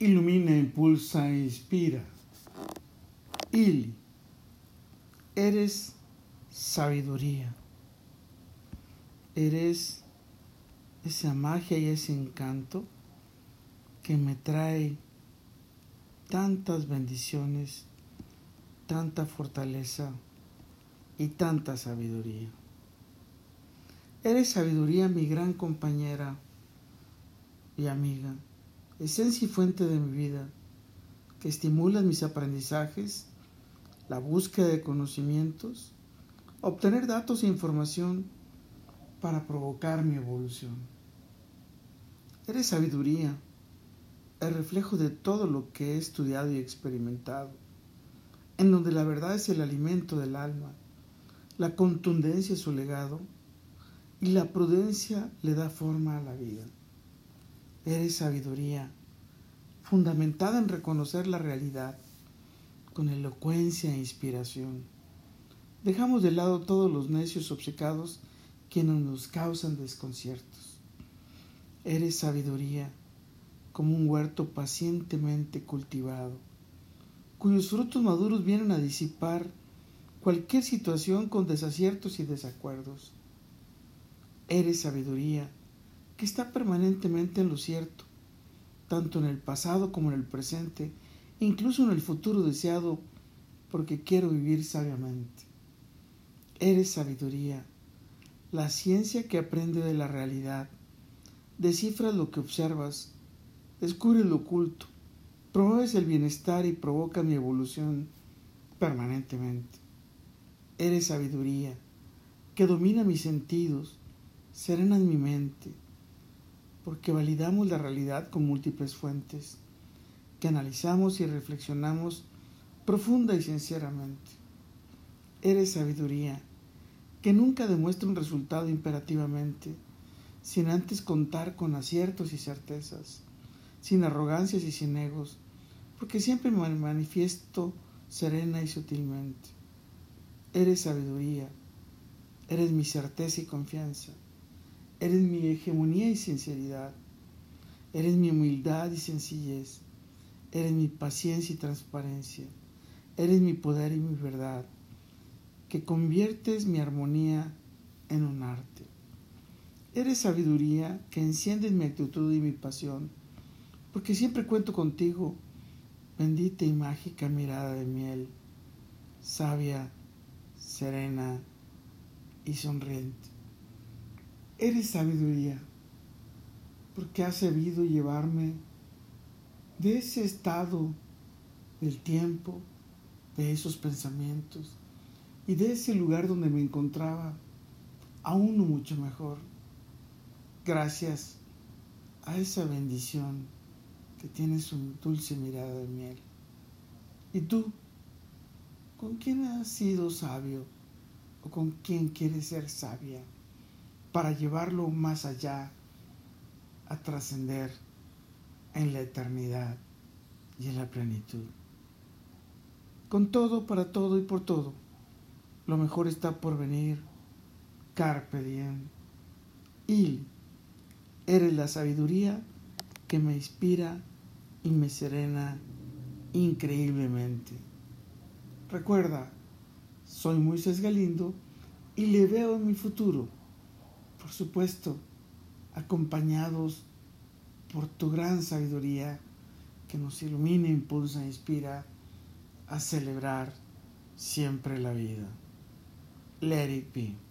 ilumina, impulsa e inspira. Ili, eres sabiduría. Eres esa magia y ese encanto que me trae tantas bendiciones, tanta fortaleza y tanta sabiduría. Eres sabiduría, mi gran compañera y amiga esencia y fuente de mi vida, que estimulan mis aprendizajes, la búsqueda de conocimientos, obtener datos e información para provocar mi evolución. Eres sabiduría, el reflejo de todo lo que he estudiado y experimentado, en donde la verdad es el alimento del alma, la contundencia es su legado y la prudencia le da forma a la vida. Eres sabiduría, fundamentada en reconocer la realidad, con elocuencia e inspiración. Dejamos de lado todos los necios obcecados quienes nos causan desconciertos. Eres sabiduría, como un huerto pacientemente cultivado, cuyos frutos maduros vienen a disipar cualquier situación con desaciertos y desacuerdos. Eres sabiduría, que está permanentemente en lo cierto, tanto en el pasado como en el presente, incluso en el futuro deseado, porque quiero vivir sabiamente. Eres sabiduría, la ciencia que aprende de la realidad, descifras lo que observas, descubres lo oculto, promueves el bienestar y provoca mi evolución permanentemente. Eres sabiduría, que domina mis sentidos, serena en mi mente, porque validamos la realidad con múltiples fuentes, que analizamos y reflexionamos profunda y sinceramente. Eres sabiduría, que nunca demuestra un resultado imperativamente, sin antes contar con aciertos y certezas, sin arrogancias y sin egos, porque siempre me manifiesto serena y sutilmente. Eres sabiduría, eres mi certeza y confianza. Eres mi hegemonía y sinceridad. Eres mi humildad y sencillez. Eres mi paciencia y transparencia. Eres mi poder y mi verdad, que conviertes mi armonía en un arte. Eres sabiduría que enciende mi actitud y mi pasión, porque siempre cuento contigo, bendita y mágica mirada de miel, sabia, serena y sonriente. Eres sabiduría, porque has sabido llevarme de ese estado del tiempo, de esos pensamientos y de ese lugar donde me encontraba a uno mucho mejor. Gracias a esa bendición que tienes un dulce mirada de miel. ¿Y tú? ¿Con quién has sido sabio? ¿O con quién quieres ser sabia? Para llevarlo más allá, a trascender en la eternidad y en la plenitud. Con todo, para todo y por todo, lo mejor está por venir. Carpe diem. Y eres la sabiduría que me inspira y me serena increíblemente. Recuerda, soy Moisés Galindo y le veo en mi futuro por supuesto, acompañados por tu gran sabiduría que nos ilumina, impulsa, inspira a celebrar siempre la vida. Let it be.